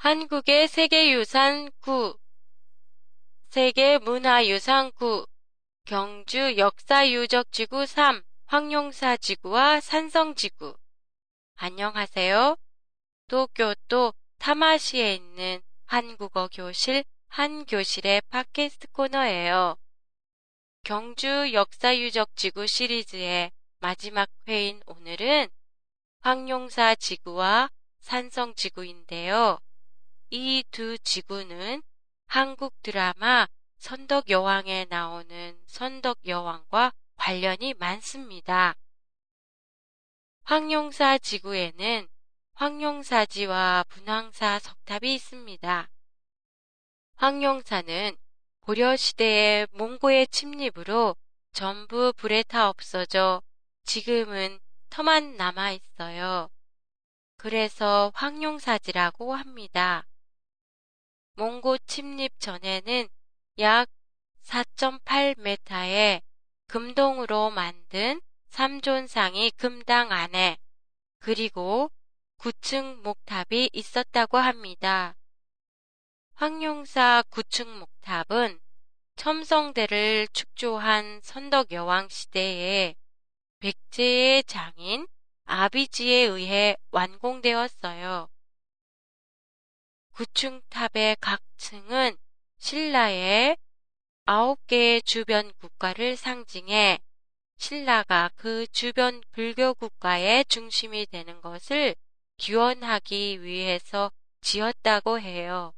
한국의 세계유산 9 세계문화유산 9 경주 역사유적지구 3 황룡사지구와 산성지구 안녕하세요. 도쿄도 타마시에 있는 한국어 교실 한 교실의 팟캐스트 코너예요. 경주 역사유적지구 시리즈의 마지막 회인 오늘은 황룡사 지구와 산성 지구인데요. 이 두 지구는 한국 드라마 선덕 여왕에 나오는 선덕 여왕과 관련이 많습니다. 황룡사 지구에는 황룡사지와 분황사 석탑이 있습니다. 황룡사는 고려시대의 몽고의 침입으로 전부 불에 타 없어져 지금은 터만 남아 있어요. 그래서 황룡사지라고 합니다. 몽고 침입 전에는 약 4.8m의 금동으로 만든 삼존상이 금당 안에 그리고 9층 목탑이 있었다고 합니다. 황룡사 9층 목탑은 첨성대를 축조한 선덕여왕 시대에 백제의 장인 아비지에 의해 완공되었어요. 구층탑의 각 층은 신라의 아홉 개의 주변 국가를 상징해 신라가 그 주변 불교 국가의 중심이 되는 것을 기원하기 위해서 지었다고 해요.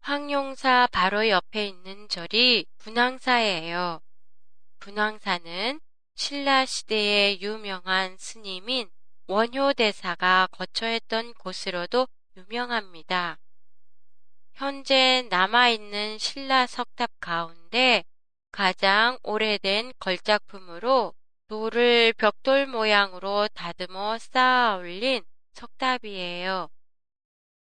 황룡사 바로 옆에 있는 절이 분황사예요. 분황사는 신라 시대의 유명한 스님인 원효대사가 거처했던 곳으로도 유명합니다. 현재 남아있는 신라 석탑 가운데 가장 오래된 걸작품으로 돌을 벽돌 모양으로 다듬어 쌓아 올린 석탑이에요.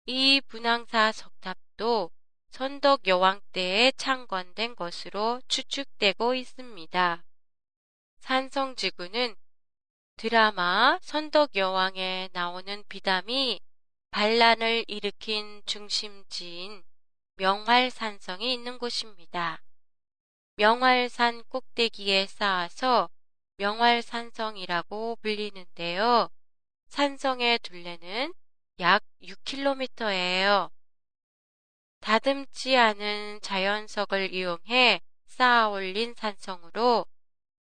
이 분황사 석탑도 선덕 여왕 때에 창건된 것으로 추측되고 있습니다. 산성지구는 드라마 선덕 여왕에 나오는 비담이 반란을 일으킨 중심지인 명활산성이 있는 곳입니다. 명활산 꼭대기에 쌓아서 명활산성이라고 불리는데요. 산성의 둘레는 약 6km예요. 다듬지 않은 자연석을 이용해 쌓아 올린 산성으로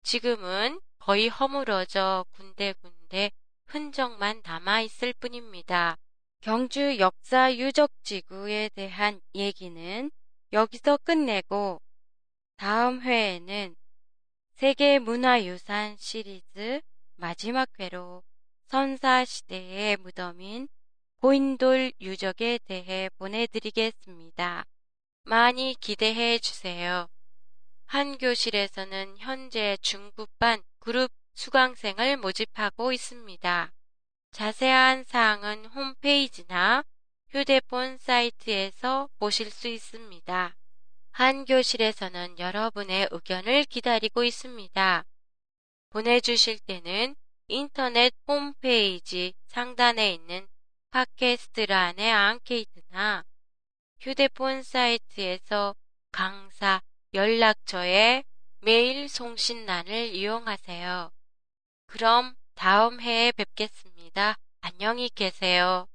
지금은 거의 허물어져 군데군데 흔적만 남아 있을 뿐입니다. 경주 역사 유적 지구에 대한 얘기는 여기서 끝내고 다음 회에는 세계 문화유산 시리즈 마지막 회로 선사시대의 무덤인 고인돌 유적에 대해 보내드리겠습니다. 많이 기대해 주세요. 한 교실에서는 현재 중급반 그룹 수강생을 모집하고 있습니다. 자세한 사항은 홈페이지나 휴대폰 사이트에서 보실 수 있습니다. 한 교실에서는 여러분의 의견을 기다리고 있습니다. 보내주실 때는 인터넷 홈페이지 상단에 있는 팟캐스트란의 앙케이트나 휴대폰 사이트에서 강사 연락처에 메일 송신란을 이용하세요. 그럼 다음 해에 뵙겠습니다. 안녕히 계세요.